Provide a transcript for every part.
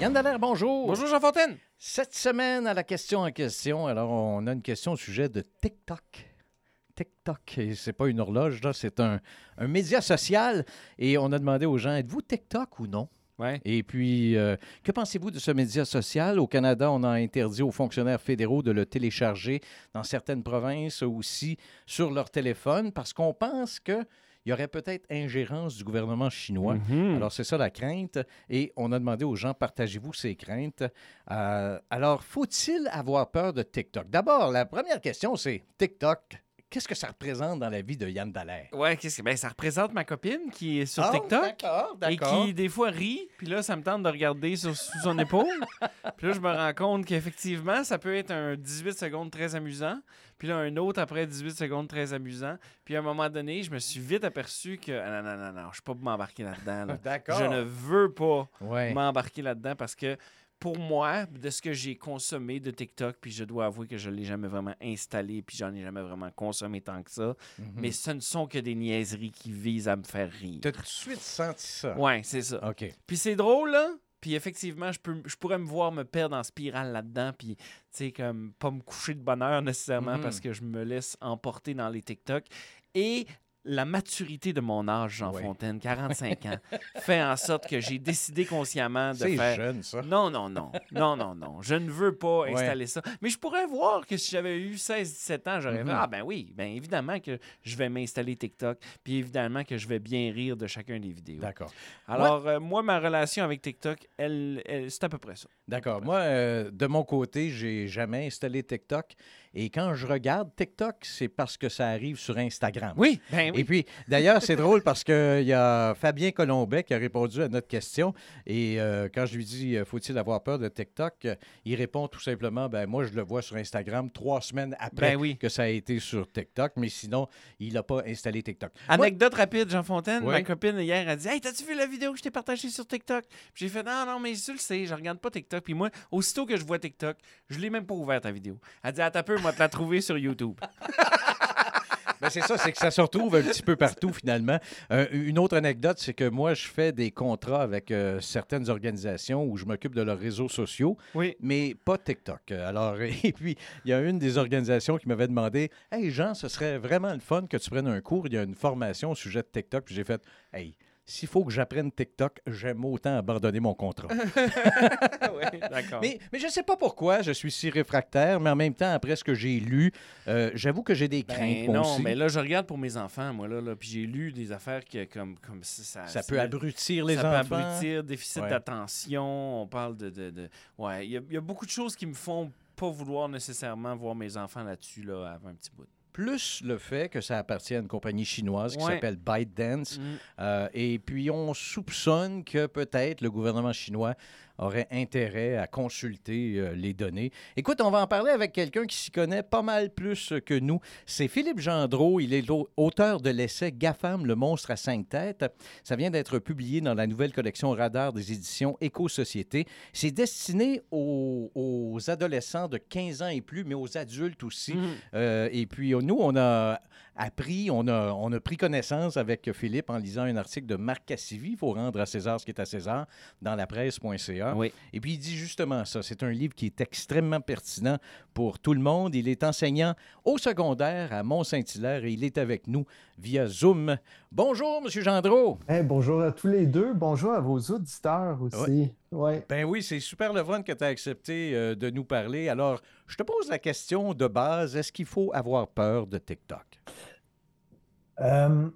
Yann Dallaire, bonjour. Bonjour Jean Fontaine. Cette semaine, à la question en question, alors on a une question au sujet de TikTok. TikTok, et c'est pas une horloge, là, c'est un, un média social. Et on a demandé aux gens, êtes-vous TikTok ou non? Ouais. Et puis, euh, que pensez-vous de ce média social? Au Canada, on a interdit aux fonctionnaires fédéraux de le télécharger dans certaines provinces aussi sur leur téléphone parce qu'on pense qu'il y aurait peut-être ingérence du gouvernement chinois. Mhm. Alors, c'est ça la crainte. Et on a demandé aux gens, partagez-vous ces craintes? Euh, alors, faut-il avoir peur de TikTok? D'abord, la première question, c'est TikTok. Qu'est-ce que ça représente dans la vie de Yann Dallaire? Ouais, qu'est-ce que ben, ça représente ma copine qui est sur Ah, TikTok D'accord, et qui des fois rit, puis là ça me tente de regarder sur, sous son épaule. puis là je me rends compte qu'effectivement ça peut être un 18 secondes très amusant, puis là un autre après 18 secondes très amusant, puis à un moment donné, je me suis vite aperçu que ah, non non non non, je suis pas m'embarquer là-dedans. là. D'accord. Je ne veux pas Ouais. m'embarquer là-dedans parce que pour moi, de ce que j'ai consommé de TikTok, puis je dois avouer que je ne l'ai jamais vraiment installé, puis j'en ai jamais vraiment consommé tant que ça, Mhm. mais ce ne sont que des niaiseries qui visent à me faire rire. T'as tout de suite senti ça? Ouais, c'est ça. OK. Puis c'est drôle, là. Puis effectivement, je, peux, je pourrais me voir me perdre en spirale là-dedans, puis, tu sais, comme pas me coucher de bonheur nécessairement Mhm. parce que je me laisse emporter dans les TikTok. Et la maturité de mon âge, Jean Ouais. Fontaine, 45 ans, fait en sorte que j'ai décidé consciemment de C'est faire... jeune, ça. Non, non, non. Non, non, non. Je ne veux pas Ouais. installer ça. Mais je pourrais voir que si j'avais eu 16-17 ans, j'aurais fait Ah, ben oui, ben évidemment que je vais m'installer TikTok. Puis évidemment que je vais bien rire de chacun des vidéos. D'accord. Alors, euh, moi, ma relation avec TikTok, elle, elle- c'est à peu près ça. D'accord. Moi, euh, de mon côté, j'ai jamais installé TikTok. Et quand je regarde TikTok, c'est parce que ça arrive sur Instagram. Oui, ben oui. Et puis, d'ailleurs, c'est drôle parce qu'il y a Fabien Colombet qui a répondu à notre question. Et euh, quand je lui dis euh, faut-il avoir peur de TikTok, euh, il répond tout simplement ben moi, je le vois sur Instagram trois semaines après Ben oui. que ça a été sur TikTok. Mais sinon, il n'a pas installé TikTok. Moi- Anecdote rapide, Jean Fontaine. Oui. Ma copine, hier, a dit Hey, t'as-tu vu la vidéo que je t'ai partagée sur TikTok? J'ai fait Non, non, mais tu le sais, je regarde pas TikTok. Puis moi, aussitôt que je vois TikTok, je l'ai même pas ouvert ta vidéo. Elle dit Attends un peu, moi, te la trouver sur YouTube. Ben, c'est ça, c'est que ça se retrouve un petit peu partout finalement. Euh, une autre anecdote, c'est que moi, je fais des contrats avec euh, certaines organisations où je m'occupe de leurs réseaux sociaux, Oui. mais pas TikTok. Alors, et puis, il y a une des organisations qui m'avait demandé Hey Jean, ce serait vraiment le fun que tu prennes un cours. Il y a une formation au sujet de TikTok. Puis j'ai fait Hey, s'il faut que j'apprenne TikTok, j'aime autant abandonner mon contrat. oui, d'accord. Mais, mais je ne sais pas pourquoi je suis si réfractaire, mais en même temps, après ce que j'ai lu, euh, j'avoue que j'ai des craintes. Ben moi non, aussi. mais là, je regarde pour mes enfants, moi, là, là puis j'ai lu des affaires que, comme, comme ça... ça peut abrutir les ça enfants. peut abrutir, déficit Ouais. d'attention, on parle de... de, de- Ouais, il y, a- il y a beaucoup de choses qui me font pas vouloir nécessairement voir mes enfants là-dessus, là, avant un petit bout. Plus le fait que ça appartient à une compagnie chinoise qui Ouais. s'appelle ByteDance. Mm. Euh, et puis, on soupçonne que peut-être le gouvernement chinois aurait intérêt à consulter euh, les données. Écoute, on va en parler avec quelqu'un qui s'y connaît pas mal plus que nous. C'est Philippe Gendreau. Il est auteur de l'essai GAFAM, le monstre à cinq têtes. Ça vient d'être publié dans la nouvelle collection Radar des éditions Éco-Société. C'est destiné aux, aux adolescents de 15 ans et plus, mais aux adultes aussi. Mhm. Euh, et puis, nous, on a appris, on a, on a pris connaissance avec Philippe en lisant un article de Marc Cassivi, il faut rendre à César ce qui est à César, dans la presse.ca. Oui. Et puis, il dit justement ça. C'est un livre qui est extrêmement pertinent pour tout le monde. Il est enseignant au secondaire à Mont-Saint-Hilaire et il est avec nous via Zoom. Bonjour, M. Gendreau. Eh, bonjour à tous les deux. Bonjour à vos auditeurs aussi. Ouais. Ben oui, c'est super le fun que tu as accepté euh, de nous parler. Alors, je te pose la question de base. Est-ce qu'il faut avoir peur de TikTok? Euh,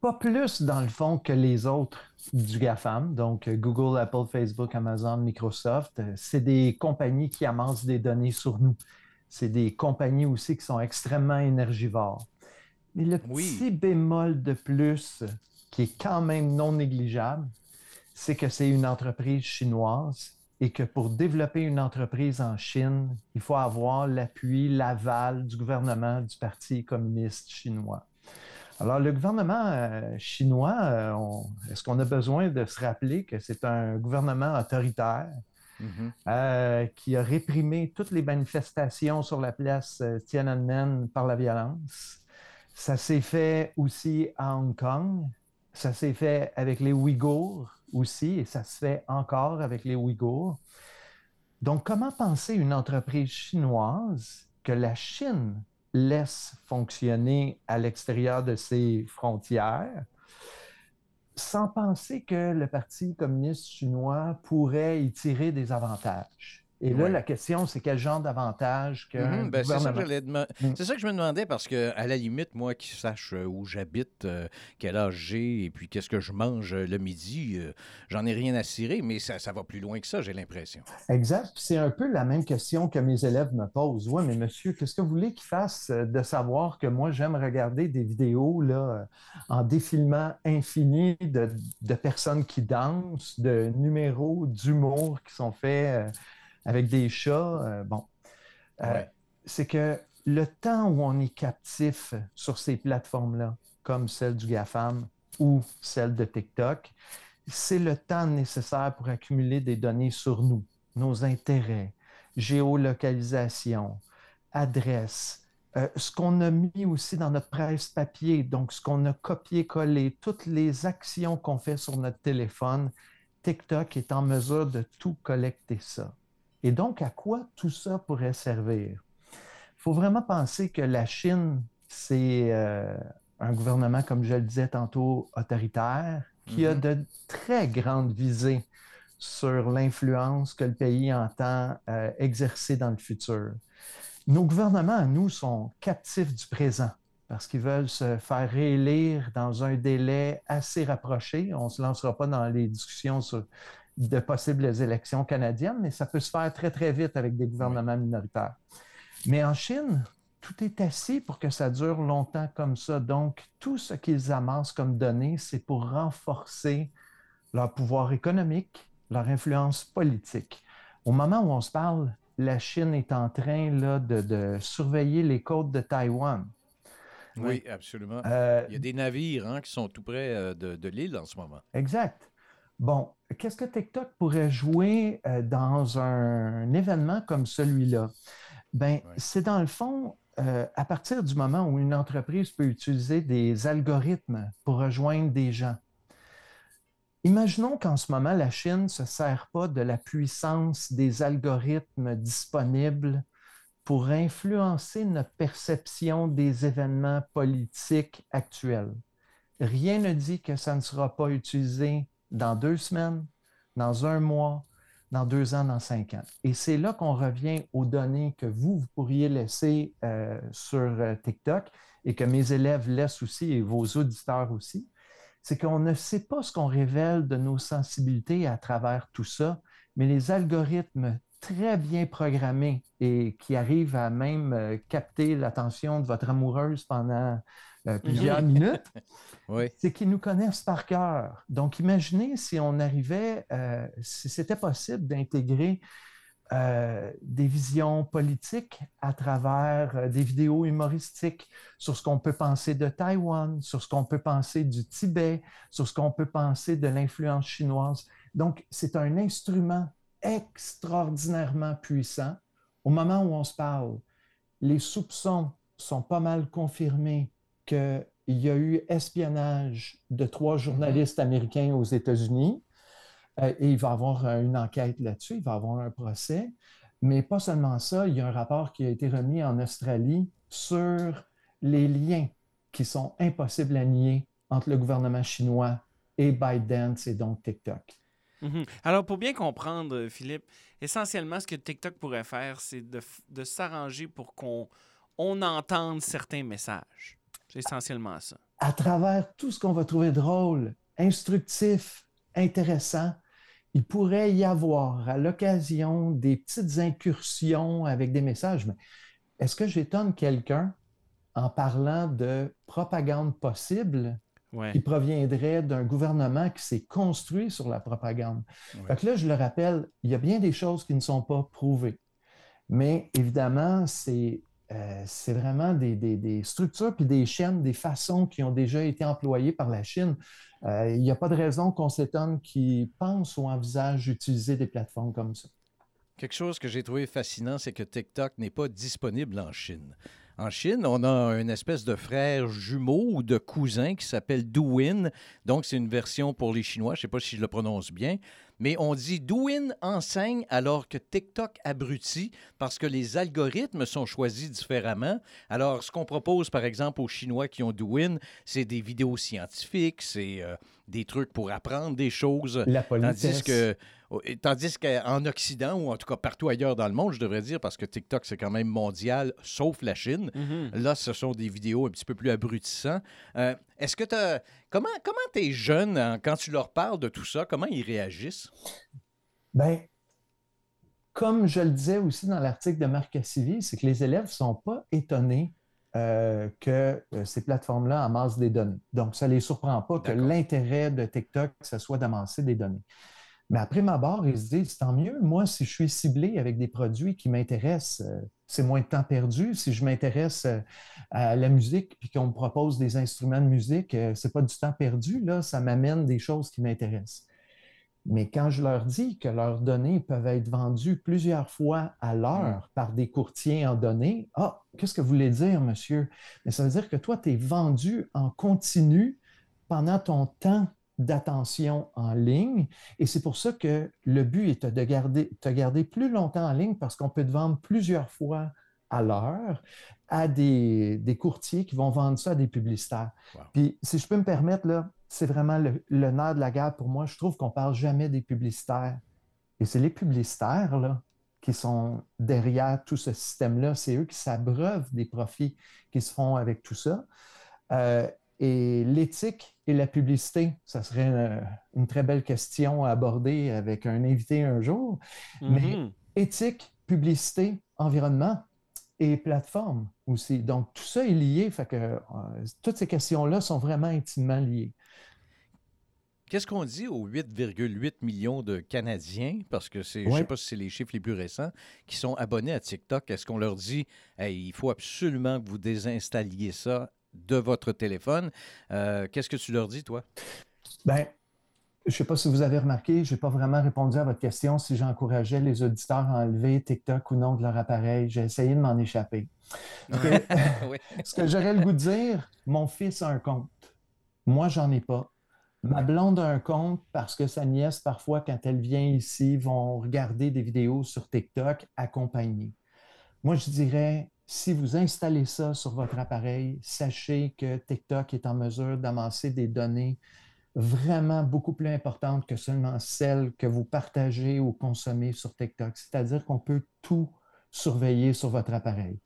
pas plus dans le fond que les autres du GAFAM, donc euh, Google, Apple, Facebook, Amazon, Microsoft. Euh, C'est des compagnies qui amassent des données sur nous. C'est des compagnies aussi qui sont extrêmement énergivores. Mais le Oui. petit bémol de plus, qui est quand même non négligeable, c'est que c'est une entreprise chinoise et que pour développer une entreprise en Chine, il faut avoir l'appui, l'aval du gouvernement du Parti communiste chinois. Alors, le gouvernement euh, chinois, euh, est-ce qu'on a besoin de se rappeler que c'est un gouvernement autoritaire Mhm. euh, qui a réprimé toutes les manifestations sur la place Tiananmen par la violence? Ça s'est fait aussi à Hong Kong. Ça s'est fait avec les Ouïghours aussi, et ça se fait encore avec les Ouïghours. Donc, comment penser une entreprise chinoise que la Chine laisse fonctionner à l'extérieur de ses frontières sans penser que le Parti communiste chinois pourrait y tirer des avantages? Et là, Ouais. la question, c'est quel genre d'avantage que Mhm, ben, c'est, ça Mm. c'est ça que je me demandais parce que, à la limite, moi qui sache euh, où j'habite, euh, quel âge j'ai et puis qu'est-ce que je mange euh, le midi, euh, j'en ai rien à cirer, mais ça, ça va plus loin que ça, j'ai l'impression. Exact. C'est un peu la même question que mes élèves me posent. Oui, mais monsieur, qu'est-ce que vous voulez qu'ils fassent de savoir que moi, j'aime regarder des vidéos là, en défilement infini de, de personnes qui dansent, de numéros d'humour qui sont faits euh, avec des chats. euh, bon. Euh. C'est que le temps où on est captif sur ces plateformes-là, comme celle du GAFAM ou celle de TikTok, c'est le temps nécessaire pour accumuler des données sur nous, nos intérêts, géolocalisation, adresse, euh, ce qu'on a mis aussi dans notre presse papier, donc ce qu'on a copié-collé, toutes les actions qu'on fait sur notre téléphone, TikTok est en mesure de tout collecter ça. Et donc, à quoi tout ça pourrait servir? Il faut vraiment penser que la Chine, c'est euh, un gouvernement, comme je le disais tantôt, autoritaire, qui a Mhm. de très grandes visées sur l'influence que le pays entend euh, exercer dans le futur. Nos gouvernements, à nous, sont captifs du présent parce qu'ils veulent se faire réélire dans un délai assez rapproché. On ne se lancera pas dans les discussions sur de possibles élections canadiennes, mais ça peut se faire très, très vite avec des gouvernements minoritaires. Mais en Chine, tout est assis pour que ça dure longtemps comme ça. Donc, tout ce qu'ils amassent comme données, c'est pour renforcer leur pouvoir économique, leur influence politique. Au moment où on se parle, la Chine est en train là, de, de surveiller les côtes de Taïwan. Oui, absolument. Euh, Il y a des navires hein, qui sont tout près euh, de, de l'île en ce moment. Exact. Bon, qu'est-ce que TikTok pourrait jouer euh, dans un, événement comme celui-là? Ben, c'est dans le fond, euh, à partir du moment où une entreprise peut utiliser des algorithmes pour rejoindre des gens. Imaginons qu'en ce moment, la Chine ne se sert pas de la puissance des algorithmes disponibles pour influencer notre perception des événements politiques actuels. Rien ne dit que ça ne sera pas utilisé dans deux semaines, dans un mois, dans deux ans, dans cinq ans. Et c'est là qu'on revient aux données que vous, vous pourriez laisser euh, sur euh, TikTok et que mes élèves laissent aussi et vos auditeurs aussi. C'est qu'on ne sait pas ce qu'on révèle de nos sensibilités à travers tout ça, mais les algorithmes très bien programmés et qui arrivent à même euh, capter l'attention de votre amoureuse pendant euh, plusieurs minutes, Oui. c'est qu'ils nous connaissent par cœur. Donc, imaginez si on arrivait, euh, si c'était possible d'intégrer euh, des visions politiques à travers euh, des vidéos humoristiques sur ce qu'on peut penser de Taïwan, sur ce qu'on peut penser du Tibet, sur ce qu'on peut penser de l'influence chinoise. Donc, c'est un instrument extraordinairement puissant. Au moment où on se parle, les soupçons sont pas mal confirmés qu'il y a eu espionnage de trois journalistes américains aux États-Unis. Euh, et il va y avoir euh, une enquête là-dessus, il va y avoir un procès. Mais pas seulement ça, il y a un rapport qui a été remis en Australie sur les liens qui sont impossibles à nier entre le gouvernement chinois et ByteDance et donc TikTok. Mhm. Alors, pour bien comprendre, euh, Philippe, essentiellement, ce que TikTok pourrait faire, c'est de, s'arranger pour qu'on on entende certains messages. C'est essentiellement ça. à travers tout ce qu'on va trouver drôle, instructif, intéressant, il pourrait y avoir à l'occasion des petites incursions avec des messages. Mais est-ce que j'étonne quelqu'un en parlant de propagande possible qui proviendrait d'un gouvernement qui s'est construit sur la propagande? Donc là, je le rappelle, il y a bien des choses qui ne sont pas prouvées. Mais évidemment, c'est euh, vraiment des, structures puis des chaînes, des façons qui ont déjà été employées par la Chine. Euh, il n'y a pas de raison qu'on s'étonne qu'ils pensent ou envisagent d'utiliser des plateformes comme ça. Quelque chose que j'ai trouvé fascinant, c'est que TikTok n'est pas disponible en Chine. En Chine, on a une espèce de frère jumeau ou de cousin qui s'appelle Douyin. Donc, c'est une version pour les Chinois. Je ne sais pas si je le prononce bien. Mais on dit Douyin enseigne alors que TikTok abrutit parce que les algorithmes sont choisis différemment. Alors, ce qu'on propose, par exemple, aux Chinois qui ont Douyin, c'est des vidéos scientifiques, c'est euh, des trucs pour apprendre des choses. La Tandis que Tandis qu'en Occident, ou en tout cas partout ailleurs dans le monde, je devrais dire, parce que TikTok, c'est quand même mondial, sauf la Chine. Mm-hmm. Là, ce sont des vidéos un petit peu plus abrutissants. Euh, est-ce que tu Comment, comment tes jeunes, hein, quand tu leur parles de tout ça, comment ils réagissent? Bien, comme je le disais aussi dans l'article de Marc Cassivi, c'est que les élèves ne sont pas étonnés euh, que euh, ces plateformes-là amassent des données. Donc, ça ne les surprend pas que l'intérêt de TikTok, ce soit d'amasser des données. Mais après ma barre, ils se disent tant mieux. Moi, si je suis ciblé avec des produits qui m'intéressent, euh, c'est moins de temps perdu. Si je m'intéresse euh, à la musique puis qu'on me propose des instruments de musique, euh, c'est pas du temps perdu. Là, ça m'amène des choses qui m'intéressent. Mais quand je leur dis que leurs données peuvent être vendues plusieurs fois à l'heure par des courtiers en données, ah, qu'est-ce que vous voulez dire, monsieur? Mais ça veut dire que toi, tu es vendu en continu pendant ton temps d'attention en ligne. Et c'est pour ça que le but est de garder, te garder plus longtemps en ligne parce qu'on peut te vendre plusieurs fois à l'heure à des, courtiers qui vont vendre ça à des publicitaires. Puis, si je peux me permettre, là, c'est vraiment le, nerf de la guerre pour moi. Je trouve qu'on ne parle jamais des publicitaires. Et c'est les publicitaires là, qui sont derrière tout ce système-là. C'est eux qui s'abreuvent des profits qui se font avec tout ça. Euh, et l'éthique et la publicité, ça serait une, très belle question à aborder avec un invité un jour. Mais mm-hmm. éthique, publicité, environnement et plateforme aussi. Donc, tout ça est lié. Fait que, euh, toutes ces questions-là sont vraiment intimement liées. Qu'est-ce qu'on dit aux 8,8 millions de Canadiens, parce que c'est, je ne sais pas si c'est les chiffres les plus récents, qui sont abonnés à TikTok? Est-ce qu'on leur dit, il faut absolument que vous désinstalliez ça de votre téléphone. Euh, qu'est-ce que tu leur dis, toi? Bien, je ne sais pas si vous avez remarqué, je n'ai pas vraiment répondu à votre question si j'encourageais les auditeurs à enlever TikTok ou non de leur appareil. J'ai essayé de m'en échapper. Ce que j'aurais le goût de dire, mon fils a un compte. Moi, j'en ai pas. Ma blonde a un compte parce que sa nièce, parfois, quand elle vient ici, vont regarder des vidéos sur TikTok accompagnées. Moi, je dirais, si vous installez ça sur votre appareil, sachez que TikTok est en mesure d'amasser des données vraiment beaucoup plus importantes que seulement celles que vous partagez ou consommez sur TikTok. C'est-à-dire qu'on peut tout surveiller sur votre appareil.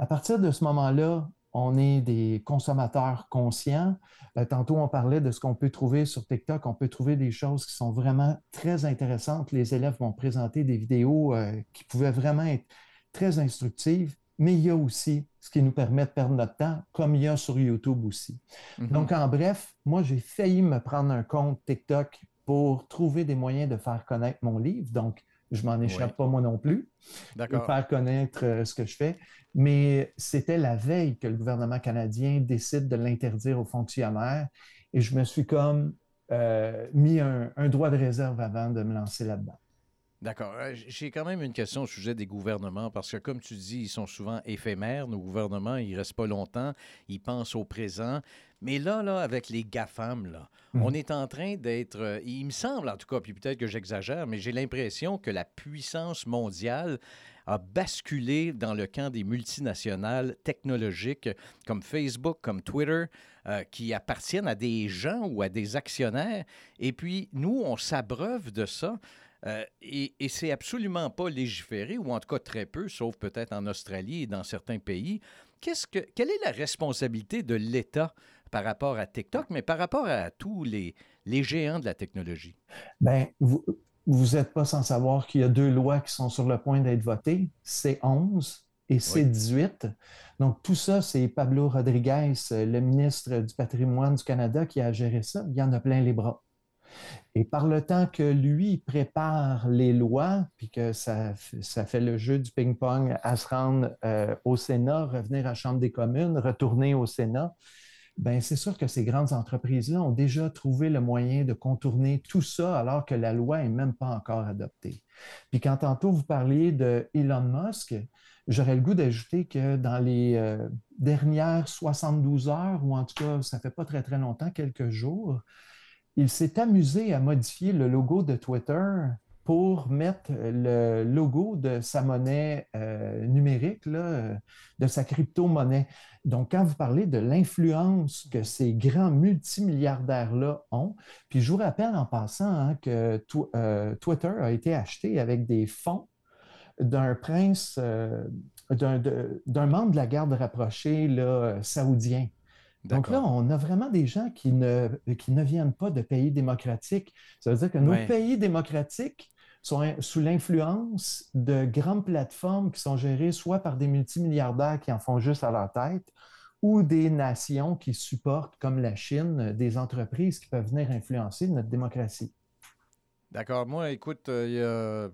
À partir de ce moment-là, on est des consommateurs conscients. Euh, tantôt, on parlait de ce qu'on peut trouver sur TikTok. On peut trouver des choses qui sont vraiment très intéressantes. Les élèves vont présenter des vidéos euh, qui pouvaient vraiment être très instructives mais il y a aussi ce qui nous permet de perdre notre temps, comme il y a sur YouTube aussi. Mhm. Donc, en bref, moi, j'ai failli me prendre un compte TikTok pour trouver des moyens de faire connaître mon livre. Donc, je m'en échappe pas moi non plus. De faire connaître euh, ce que je fais. Mais c'était la veille que le gouvernement canadien décide de l'interdire aux fonctionnaires. Et je me suis comme euh, mis un droit de réserve avant de me lancer là-dedans. D'accord. Euh, j'ai quand même une question au sujet des gouvernements, parce que comme tu dis, ils sont souvent éphémères. Nos gouvernements, ils ne restent pas longtemps. Ils pensent au présent. Mais là, là, avec les GAFAM, là, mmh. on est en train d'être. Euh, il me semble, en tout cas, puis peut-être que j'exagère, mais j'ai l'impression que la puissance mondiale a basculé dans le camp des multinationales technologiques comme Facebook, comme Twitter, euh, qui appartiennent à des gens ou à des actionnaires. Et puis, nous, on s'abreuve de ça. Euh, et, et c'est absolument pas légiféré, ou en tout cas très peu, sauf peut-être en Australie et dans certains pays. Qu'est-ce que, quelle est la responsabilité de l'État par rapport à TikTok, mais par rapport à tous les, les géants de la technologie? Bien, vous n'êtes pas sans savoir qu'il y a deux lois qui sont sur le point d'être votées. C'est 11 et C18. Donc, tout ça, c'est Pablo Rodriguez, le ministre du patrimoine du Canada, qui a géré ça. Il y en a plein les bras. Et par le temps que lui prépare les lois, puis que ça, fait le jeu du ping-pong à se rendre euh, au Sénat, revenir à la Chambre des communes, retourner au Sénat, ben c'est sûr que ces grandes entreprises-là ont déjà trouvé le moyen de contourner tout ça alors que la loi n'est même pas encore adoptée. Puis quand tantôt vous parliez de Elon Musk, j'aurais le goût d'ajouter que dans les euh, dernières 72 heures, ou en tout cas, ça fait pas très très longtemps, quelques jours, il s'est amusé à modifier le logo de Twitter pour mettre le logo de sa monnaie euh, numérique, là, de sa crypto-monnaie. Donc, quand vous parlez de l'influence que ces grands multimilliardaires-là ont, puis je vous rappelle en passant hein, que euh, Twitter a été acheté avec des fonds d'un prince, euh, d'un membre de la garde rapprochée saoudien. Donc là, on a vraiment des gens qui ne, qui ne viennent pas de pays démocratiques. Ça veut dire que nos pays démocratiques sont sous l'influence de grandes plateformes qui sont gérées soit par des multimilliardaires qui en font juste à leur tête, ou des nations qui supportent, comme la Chine, des entreprises qui peuvent venir influencer notre démocratie. D'accord. Moi, écoute, euh,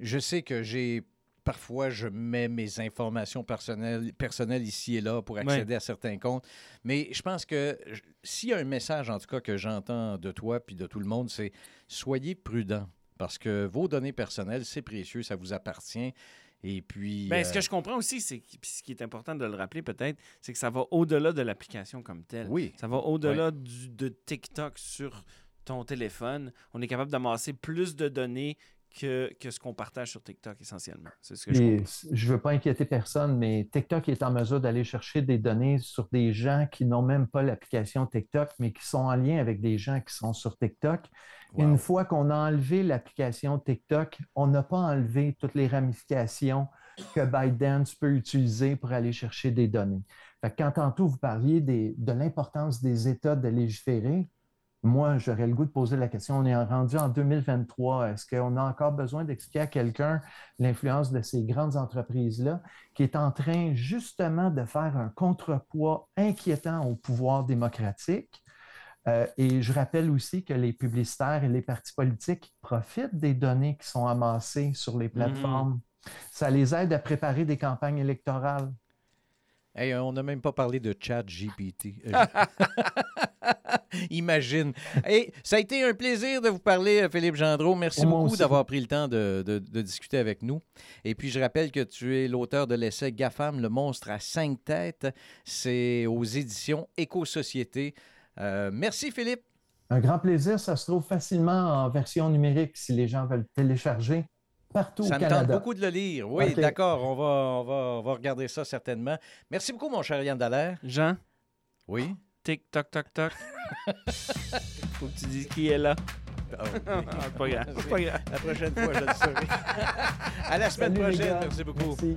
je sais que j'ai parfois, je mets mes informations personnelles, personnelles ici et là pour accéder à certains comptes. Mais je pense que s'il y a un message, en tout cas, que j'entends de toi puis de tout le monde, c'est soyez prudents parce que vos données personnelles, c'est précieux, ça vous appartient. Et puis. Bien, Ce que euh, je comprends aussi, c'est ce qui est important de le rappeler peut-être, c'est que ça va au-delà de l'application comme telle. Oui. Ça va au-delà de TikTok sur ton téléphone. On est capable d'amasser plus de données que, ce qu'on partage sur TikTok essentiellement. C'est ce que je ne veux pas inquiéter personne, mais TikTok est en mesure d'aller chercher des données sur des gens qui n'ont même pas l'application TikTok, mais qui sont en lien avec des gens qui sont sur TikTok. Une fois qu'on a enlevé l'application TikTok, on n'a pas enlevé toutes les ramifications que ByteDance peut utiliser pour aller chercher des données. quand tantôt vous parliez de l'importance des États de légiférer, moi, j'aurais le goût de poser la question, on est rendu en 2023, est-ce qu'on a encore besoin d'expliquer à quelqu'un l'influence de ces grandes entreprises-là qui est en train justement de faire un contrepoids inquiétant au pouvoir démocratique? Euh, et je rappelle aussi que les publicitaires et les partis politiques profitent des données qui sont amassées sur les plateformes. Mm-hmm. Ça les aide à préparer des campagnes électorales. Hey, on n'a même pas parlé de chat GPT. Euh, Imagine. Et ça a été un plaisir de vous parler, Philippe Gendreau. Merci beaucoup d'avoir pris le temps de, discuter avec nous. Et puis, je rappelle que tu es l'auteur de l'essai GAFAM, le monstre à cinq têtes. C'est aux éditions Éco-Société. Euh, merci, Philippe. Un grand plaisir. Ça se trouve facilement en version numérique si les gens veulent télécharger partout ça au Canada. Ça me tente beaucoup de le lire. Oui, d'accord. On va, on, va, on va regarder ça certainement. Merci beaucoup, mon cher Yann Dallaire. Jean? Oui? Tic, toc, toc, toc. Faut que tu dises qui est là. Oh, ah, pas grave, pas grave. La prochaine fois, je le saurai. à la semaine prochaine. Merci beaucoup. Merci.